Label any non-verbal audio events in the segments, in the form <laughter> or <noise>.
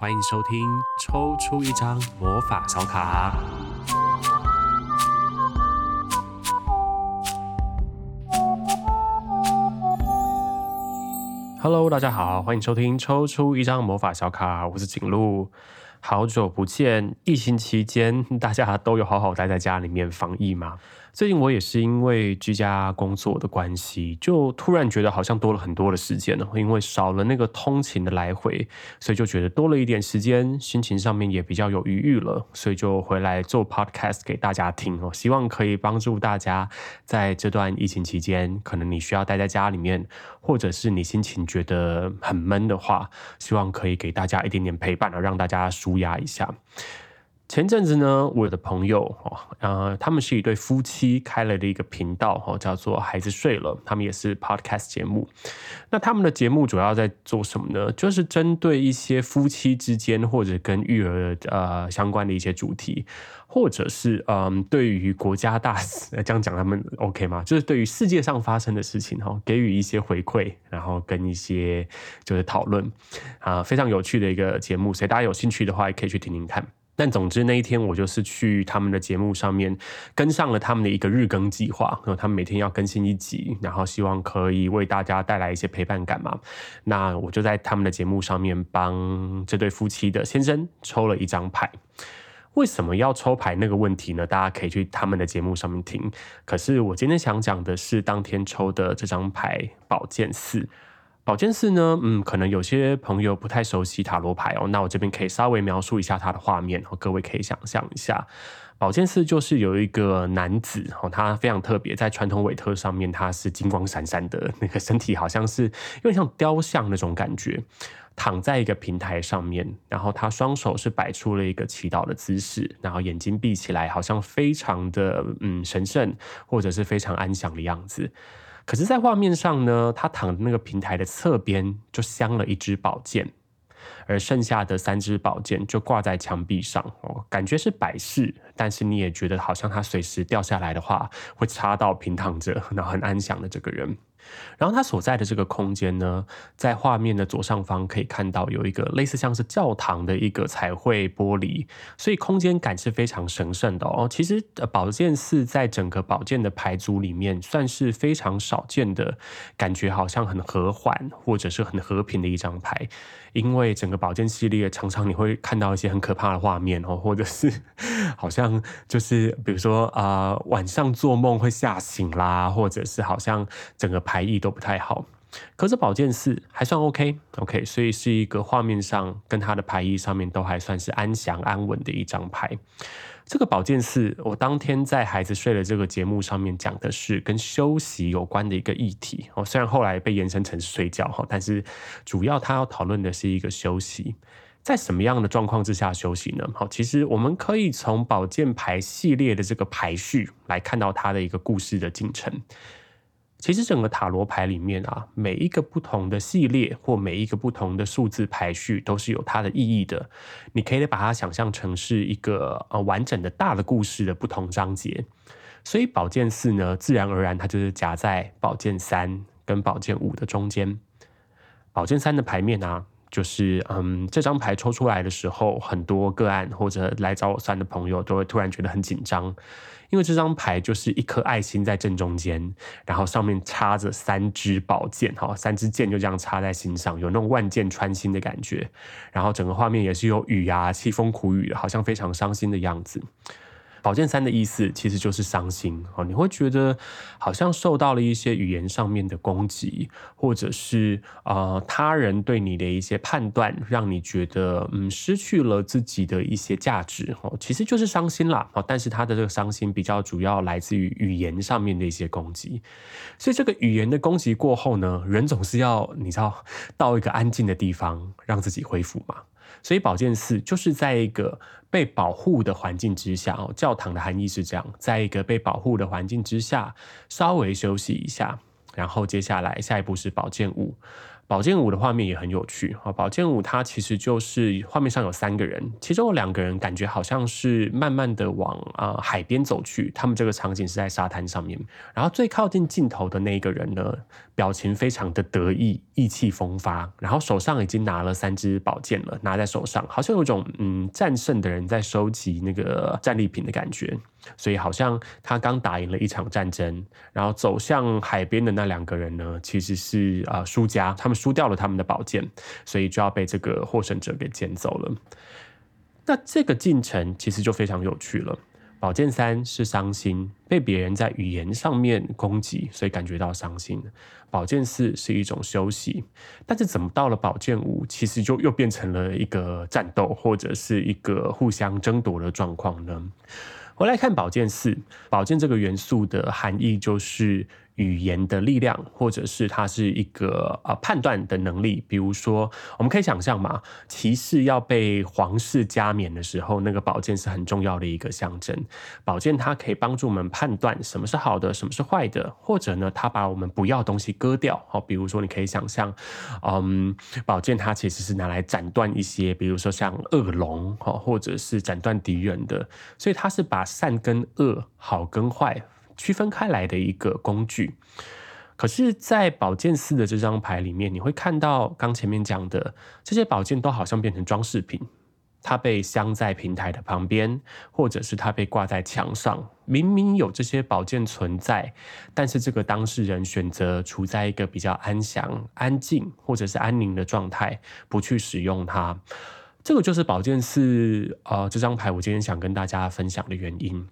欢迎收听抽出一张魔法小卡。Hello，大家好，欢迎收听抽出一张魔法小卡，我是景路。好久不见，疫情期间大家都有好好待在家里面防疫吗？最近我也是因为居家工作的关系，就突然觉得好像多了很多的时间了，因为少了那个通勤的来回，所以就觉得多了一点时间，心情上面也比较有余裕了，所以就回来做 podcast 给大家听哦，希望可以帮助大家在这段疫情期间，可能你需要待在家里面，或者是你心情觉得很闷的话，希望可以给大家一点点陪伴，让大家舒压一下。前阵子呢，我的朋友哦，呃，他们是一对夫妻开了的一个频道哦，叫做“孩子睡了”，他们也是 podcast 节目。那他们的节目主要在做什么呢？就是针对一些夫妻之间或者跟育儿呃相关的一些主题，或者是嗯、对于国家大事 <laughs> 这样讲，他们 OK 吗？就是对于世界上发生的事情哈，给予一些回馈，然后跟一些就是讨论啊，非常有趣的一个节目，所以大家有兴趣的话，也可以去听听看。但总之那一天我就是去他们的节目上面跟上了他们的一个日更计划，然后他们每天要更新一集，然后希望可以为大家带来一些陪伴感嘛。那我就在他们的节目上面帮这对夫妻的先生抽了一张牌。为什么要抽牌那个问题呢？大家可以去他们的节目上面听。可是我今天想讲的是当天抽的这张牌宝剑四。宝剑四呢，嗯，可能有些朋友不太熟悉塔罗牌哦，那我这边可以稍微描述一下它的画面，各位可以想象一下，宝剑四就是有一个男子哦，他非常特别，在传统韦特上面他是金光闪闪的，那个身体好像是有点像雕像那种感觉，躺在一个平台上面，然后他双手是摆出了一个祈祷的姿势，然后眼睛闭起来，好像非常的嗯神圣或者是非常安详的样子。可是，在画面上呢，他躺的那个平台的侧边就镶了一支宝剑，而剩下的三支宝剑就挂在墙壁上哦，感觉是摆饰，但是你也觉得好像他随时掉下来的话，会插到平躺着然后很安详的这个人。然后他所在的这个空间呢，在画面的左上方可以看到有一个类似像是教堂的一个彩绘玻璃，所以空间感是非常神圣的哦。其实宝剑四在整个宝剑的牌组里面算是非常少见的，感觉好像很和缓或者是很和平的一张牌。因为整个宝剑系列常常你会看到一些很可怕的画面哦，或者是好像就是比如说啊、晚上做梦会吓醒啦，或者是好像整个牌意都不太好。可是宝剑四还算 OK OK，所以是一个画面上跟它的牌意上面都还算是安详安稳的一张牌。这个宝剑四，我当天在孩子睡了这个节目上面讲的是跟休息有关的一个议题哦，虽然后来被延伸成睡觉哈，但是主要他要讨论的是一个休息，在什么样的状况之下休息呢？好，其实我们可以从宝剑牌系列的这个排序来看到它的一个故事的进程。其实整个塔罗牌里面啊，每一个不同的系列或每一个不同的数字排序都是有它的意义的。你可以把它想象成是一个呃完整的大的故事的不同章节。所以宝剑四呢，自然而然它就是夹在宝剑三跟宝剑五的中间。宝剑三的牌面啊，就是嗯，这张牌抽出来的时候，很多个案或者来找我算的朋友都会突然觉得很紧张。因为这张牌就是一颗爱心在正中间，然后上面插着三支宝剑，哈，三支剑就这样插在心上，有那种万箭穿心的感觉。然后整个画面也是有雨啊，凄风苦雨，好像非常伤心的样子。宝剑三的意思其实就是伤心哦，你会觉得好像受到了一些语言上面的攻击，或者是呃他人对你的一些判断，让你觉得嗯失去了自己的一些价值哦，其实就是伤心啦哦。但是他的这个伤心比较主要来自于语言上面的一些攻击，所以这个语言的攻击过后呢，人总是要你知道到一个安静的地方，让自己恢复嘛。所以宝剑四就是在一个被保护的环境之下哦，教堂的含义是这样，在一个被保护的环境之下，稍微休息一下，然后接下来下一步是宝剑五，宝剑五的画面也很有趣啊！宝剑五它其实就是画面上有三个人，其中有两个人感觉好像是慢慢的往啊、海边走去，他们这个场景是在沙滩上面。然后最靠近镜头的那一个人呢，表情非常的得意，意气风发，然后手上已经拿了三支宝剑了，拿在手上，好像有种嗯战胜的人在收集那个战利品的感觉。所以好像他刚打赢了一场战争，然后走向海边的那两个人呢，其实是啊、呃、输家，他们输掉了他们的宝剑，所以就要被这个获胜者给捡走了。那这个进程其实就非常有趣了。宝剑三是伤心，被别人在语言上面攻击，所以感觉到伤心。宝剑四是一种休息，但是怎么到了宝剑五，其实就又变成了一个战斗或者是一个互相争夺的状况呢？回来看宝剑四，宝剑这个元素的含义就是语言的力量，或者是它是一个呃判断的能力。比如说，我们可以想象嘛，骑士要被皇室加冕的时候，那个宝剑是很重要的一个象征。宝剑它可以帮助我们判断什么是好的，什么是坏的，或者呢，它把我们不要的东西割掉。好，比如说你可以想象，嗯，宝剑它其实是拿来斩断一些，比如说像恶龙，或者是斩断敌人的。所以它是把善跟恶、好跟坏。区分开来的一个工具，可是，在宝剑四的这张牌里面，你会看到刚前面讲的这些宝剑都好像变成装饰品，它被镶在平台的旁边，或者是它被挂在墙上。明明有这些宝剑存在，但是这个当事人选择处在一个比较安详、安静或者是安宁的状态，不去使用它。这个就是宝剑四呃这张牌，我今天想跟大家分享的原因。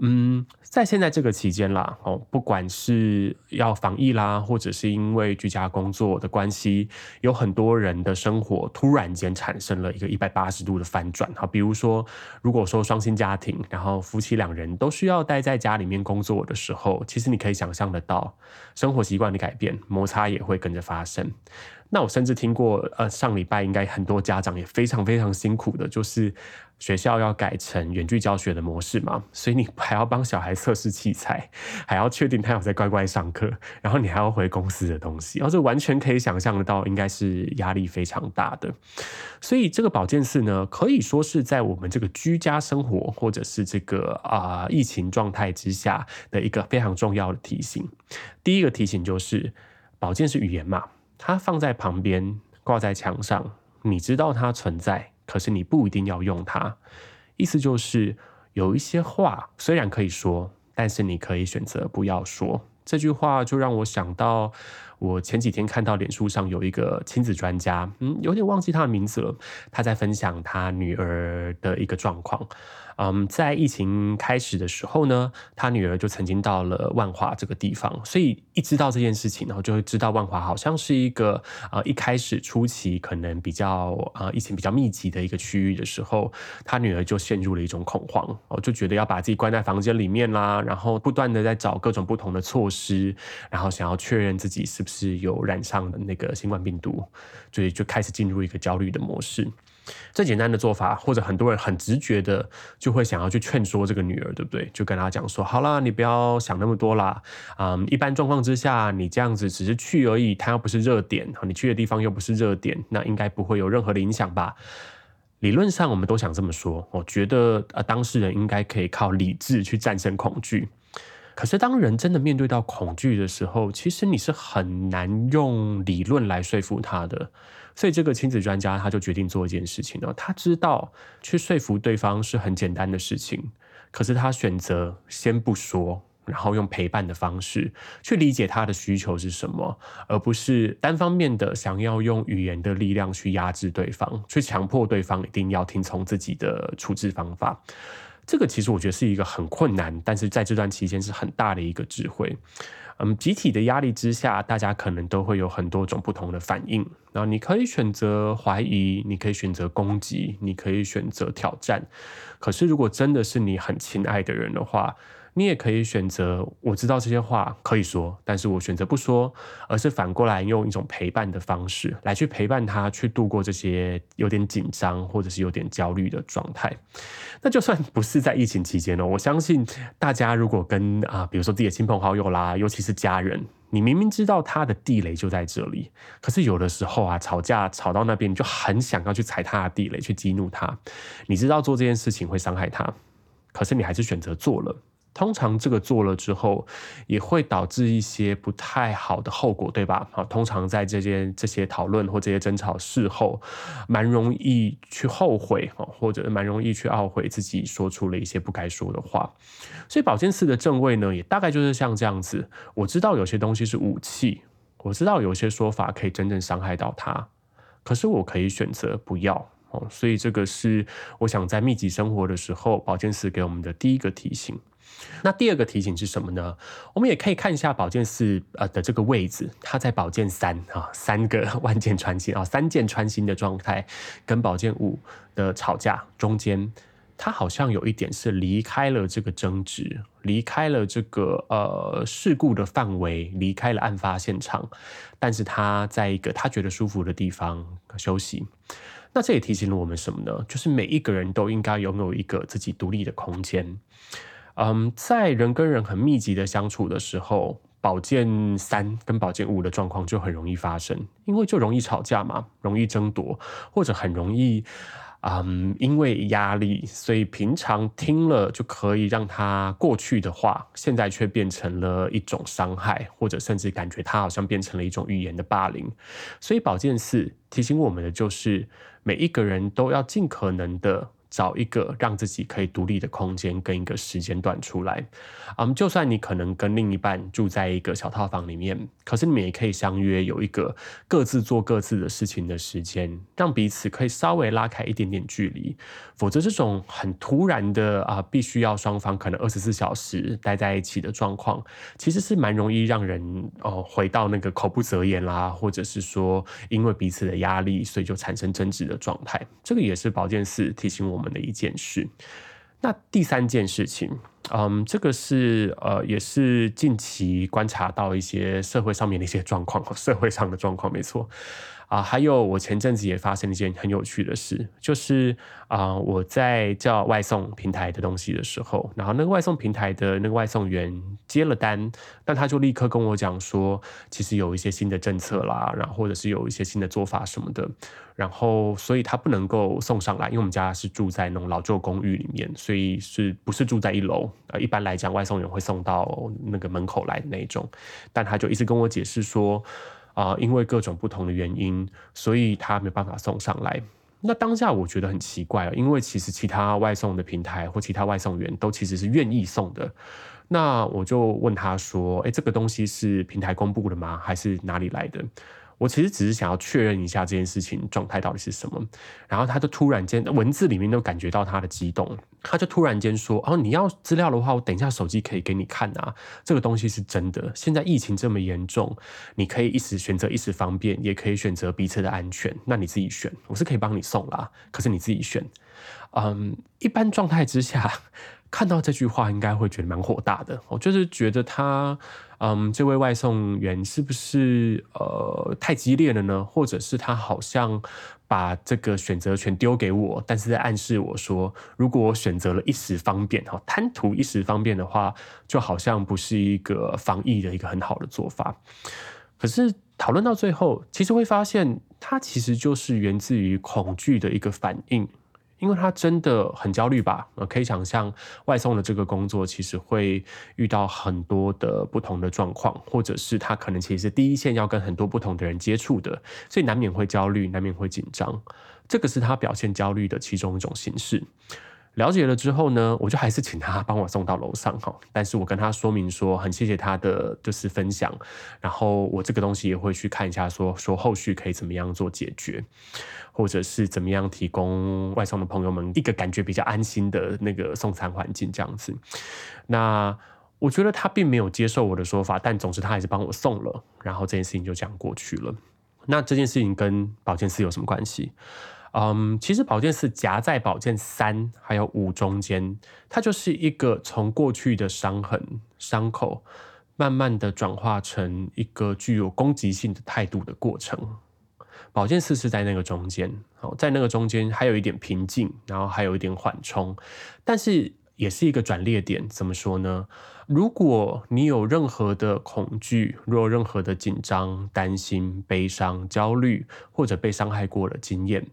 嗯，在现在这个期间啦，哦，不管是要防疫啦，或者是因为居家工作的关系，有很多人的生活突然间产生了一个一百八十度的翻转。哈，比如说，如果说双薪家庭，然后夫妻两人都需要待在家里面工作的时候，其实你可以想象得到，生活习惯的改变，摩擦也会跟着发生。那我甚至听过，呃，上礼拜应该很多家长也非常非常辛苦的，就是学校要改成远距教学的模式嘛，所以你还要帮小孩测试器材，<laughs> 还要确定他有在乖乖上课，然后你还要回公司的东西，然后这完全可以想象得到，应该是压力非常大的。所以这个宝剑四呢，可以说是在我们这个居家生活或者是这个啊、疫情状态之下的一个非常重要的提醒。第一个提醒就是，宝剑是语言嘛。它放在旁边，挂在墙上，你知道它存在，可是你不一定要用它。意思就是，有一些话虽然可以说，但是你可以选择不要说。这句话就让我想到，我前几天看到脸书上有一个亲子专家，嗯，有点忘记他的名字了，他在分享他女儿的一个状况。嗯，在疫情开始的时候呢，他女儿就曾经到了万华这个地方，所以一知道这件事情，然后就会知道万华好像是一个呃一开始初期可能比较呃疫情比较密集的一个区域的时候，他女儿就陷入了一种恐慌，哦，就觉得要把自己关在房间里面啦，然后不断的在找各种不同的措施，然后想要确认自己是不是有染上的那个新冠病毒，所以就开始进入一个焦虑的模式。最简单的做法，或者很多人很直觉的就会想要去劝说这个女儿，对不对？就跟她讲说：“好啦，你不要想那么多啦。嗯，一般状况之下，你这样子只是去而已，它又不是热点，你去的地方又不是热点，那应该不会有任何的影响吧？理论上，我们都想这么说。我觉得，呃，当事人应该可以靠理智去战胜恐惧。可是，当人真的面对到恐惧的时候，其实你是很难用理论来说服他的。所以这个亲子专家他就决定做一件事情了。他知道去说服对方是很简单的事情，可是他选择先不说，然后用陪伴的方式去理解他的需求是什么，而不是单方面的想要用语言的力量去压制对方，去强迫对方一定要听从自己的处置方法。这个其实我觉得是一个很困难，但是在这段期间是很大的一个智慧。嗯，集体的压力之下，大家可能都会有很多种不同的反应。然后你可以选择怀疑，你可以选择攻击，你可以选择挑战。可是如果真的是你很亲爱的人的话，你也可以选择，我知道这些话可以说，但是我选择不说，而是反过来用一种陪伴的方式来去陪伴他，去度过这些有点紧张或者是有点焦虑的状态。那就算不是在疫情期间呢，我相信大家如果跟啊，比如说自己的亲朋好友啦，尤其是家人，你明明知道他的地雷就在这里，可是有的时候啊，吵架吵到那边，你就很想要去踩他的地雷，去激怒他。你知道做这件事情会伤害他，可是你还是选择做了。通常这个做了之后，也会导致一些不太好的后果，对吧？啊，通常在这些这些讨论或这些争吵事后，蛮容易去后悔，或者蛮容易去懊悔自己说出了一些不该说的话。所以宝剑四的正位呢，也大概就是像这样子。我知道有些东西是武器，我知道有些说法可以真正伤害到他，可是我可以选择不要。哦，所以这个是我想在密集生活的时候，宝剑四给我们的第一个提醒。那第二个提醒是什么呢？我们也可以看一下宝剑四呃的这个位置，它在宝剑三啊，三个 <laughs> 万箭穿心啊，三箭穿心的状态，跟宝剑五的吵架中间，它好像有一点是离开了这个争执，离开了这个呃事故的范围，离开了案发现场，但是他在一个他觉得舒服的地方休息。那这也提醒了我们什么呢？就是每一个人都应该拥有一个自己独立的空间。嗯，在人跟人很密集的相处的时候，宝剑三跟宝剑五的状况就很容易发生，因为就容易吵架嘛，容易争夺，或者很容易，嗯，因为压力，所以平常听了就可以让他过去的话，现在却变成了一种伤害，或者甚至感觉他好像变成了一种语言的霸凌。所以宝剑四提醒我们的就是，每一个人都要尽可能的。找一个让自己可以独立的空间跟一个时间段出来，嗯，就算你可能跟另一半住在一个小套房里面，可是你们也可以相约有一个各自做各自的事情的时间，让彼此可以稍微拉开一点点距离。否则这种很突然的啊，必须要双方可能二十四小时待在一起的状况，其实是蛮容易让人哦回到那个口不择言啦，或者是说因为彼此的压力，所以就产生争执的状态。这个也是宝剑四提醒我我们的一件事。那第三件事情，嗯，这个是呃，也是近期观察到一些社会上面的一些状况，<laughs> 社会上的状况，没错。啊，还有我前阵子也发生一件很有趣的事，就是啊，我在叫外送平台的东西的时候，然后那个外送平台的那个外送员接了单，但他就立刻跟我讲说，其实有一些新的政策啦，然后或者是有一些新的做法什么的，然后所以他不能够送上来，因为我们家是住在那种老旧公寓里面，所以是不是住在一楼？呃，一般来讲，外送员会送到那个门口来的那种，但他就一直跟我解释说。啊，因为各种不同的原因，所以他没办法送上来。那当下我觉得很奇怪，因为其实其他外送的平台或其他外送员都其实是愿意送的。那我就问他说：“诶，这个东西是平台公布的吗？还是哪里来的？”我其实只是想要确认一下这件事情状态到底是什么，然后他就突然间文字里面都感觉到他的激动，他就突然间说：“哦，你要资料的话，我等一下手机可以给你看啊，这个东西是真的。现在疫情这么严重，你可以一时选择一时方便，也可以选择彼此的安全，那你自己选，我是可以帮你送啦，可是你自己选。嗯，一般状态之下。”看到这句话，应该会觉得蛮火大的。我就是觉得他，嗯，这位外送员是不是呃太激烈了呢？或者是他好像把这个选择权丢给我，但是在暗示我说，如果我选择了一时方便，哈，贪图一时方便的话，就好像不是一个防疫的一个很好的做法。可是讨论到最后，其实会发现，它其实就是源自于恐惧的一个反应。因为他真的很焦虑吧？呃，可以想象外送的这个工作其实会遇到很多的不同的状况，或者是他可能其实第一线要跟很多不同的人接触的，所以难免会焦虑，难免会紧张。这个是他表现焦虑的其中一种形式。了解了之后呢，我就还是请他帮我送到楼上哈。但是我跟他说明说，很谢谢他的就是分享，然后我这个东西也会去看一下说，说后续可以怎么样做解决，或者是怎么样提供外送的朋友们一个感觉比较安心的那个送餐环境这样子。那我觉得他并没有接受我的说法，但总之他还是帮我送了，然后这件事情就这样过去了。那这件事情跟宝剑四有什么关系？嗯，其实宝剑四夹在宝剑三还有五中间，它就是一个从过去的伤痕、伤口，慢慢的转化成一个具有攻击性的态度的过程。宝剑四是在那个中间，好，在那个中间还有一点平静，然后还有一点缓冲，但是也是一个转捩点。怎么说呢？如果你有任何的恐惧，若任何的紧张、担心、悲伤、焦虑，或者被伤害过的经验，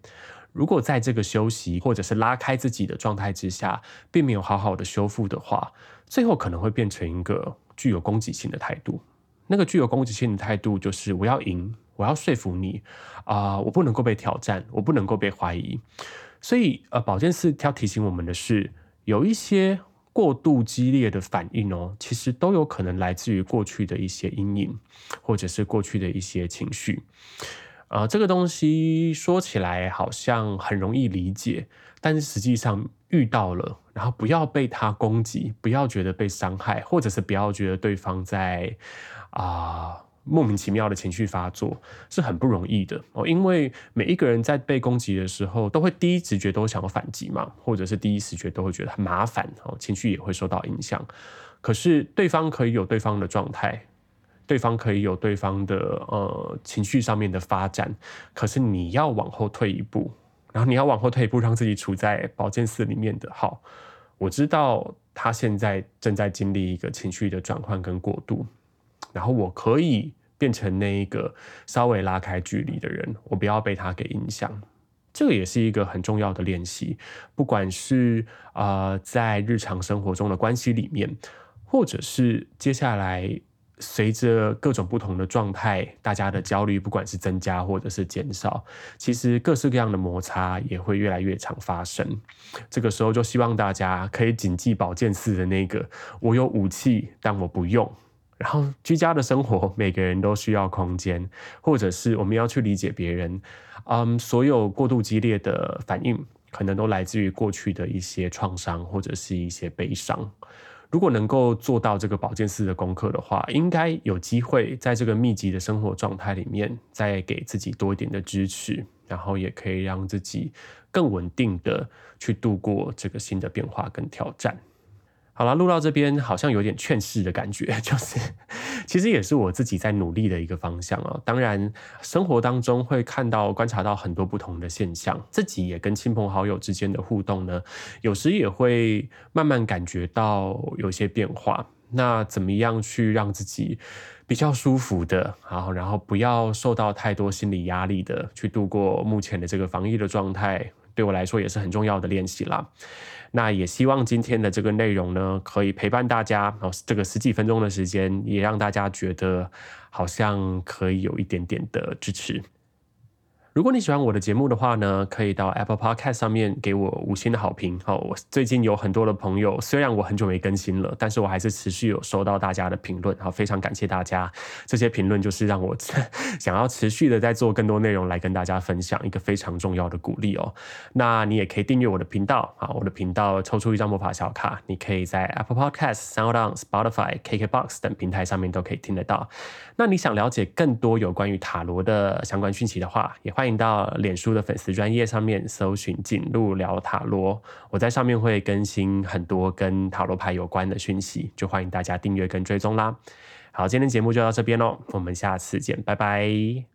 如果在这个休息或者是拉开自己的状态之下，并没有好好的修复的话，最后可能会变成一个具有攻击性的态度。那个具有攻击性的态度就是我要赢，我要说服你啊、我不能够被挑战，我不能够被怀疑。所以呃，宝剑四要提醒我们的是，有一些。过度激烈的反应哦，其实都有可能来自于过去的一些阴影，或者是过去的一些情绪。呃，这个东西说起来好像很容易理解，但是实际上遇到了，然后不要被他攻击，不要觉得被伤害，或者是不要觉得对方在啊。莫名其妙的情绪发作是很不容易的哦，因为每一个人在被攻击的时候，都会第一直觉都想要反击嘛，或者是第一直觉都会觉得很麻烦哦，情绪也会受到影响。可是对方可以有对方的状态，对方可以有对方的呃情绪上面的发展，可是你要往后退一步，然后你要往后退一步，让自己处在宝剑四里面的好。我知道他现在正在经历一个情绪的转换跟过渡。然后我可以变成那一个稍微拉开距离的人，我不要被他给影响。这个也是一个很重要的练习，不管是啊、呃、在日常生活中的关系里面，或者是接下来随着各种不同的状态，大家的焦虑不管是增加或者是减少，其实各式各样的摩擦也会越来越常发生。这个时候就希望大家可以谨记宝剑四的那个：我有武器，但我不用。然后居家的生活，每个人都需要空间，或者是我们要去理解别人。嗯，所有过度激烈的反应，可能都来自于过去的一些创伤或者是一些悲伤。如果能够做到这个宝剑四的功课的话，应该有机会在这个密集的生活状态里面，再给自己多一点的支持，然后也可以让自己更稳定的去度过这个新的变化跟挑战。好了，录到这边好像有点劝世的感觉，<laughs> 就是其实也是我自己在努力的一个方向啊。当然，生活当中会看到、观察到很多不同的现象，自己也跟亲朋好友之间的互动呢，有时也会慢慢感觉到有些变化。那怎么样去让自己比较舒服的，然后然后不要受到太多心理压力的去度过目前的这个防疫的状态，对我来说也是很重要的练习啦。那也希望今天的这个内容呢，可以陪伴大家哦，这个十几分钟的时间，也让大家觉得好像可以有一点点的支持。如果你喜欢我的节目的话呢，可以到 Apple Podcast 上面给我五星的好评。好，我最近有很多的朋友，虽然我很久没更新了，但是我还是持续有收到大家的评论。好，非常感谢大家，这些评论就是让我 <laughs> 想要持续的在做更多内容来跟大家分享一个非常重要的鼓励哦。那你也可以订阅我的频道啊，我的频道抽出一张魔法小卡，你可以在 Apple Podcast、SoundOn、Spotify、KKBox 等平台上面都可以听得到。那你想了解更多有关于塔罗的相关讯息的话，也欢迎。欢迎到脸书的粉丝专页上面搜寻“景路聊塔罗”，我在上面会更新很多跟塔罗牌有关的讯息，就欢迎大家订阅跟追踪啦。好，今天节目就到这边喽，我们下次见，拜拜。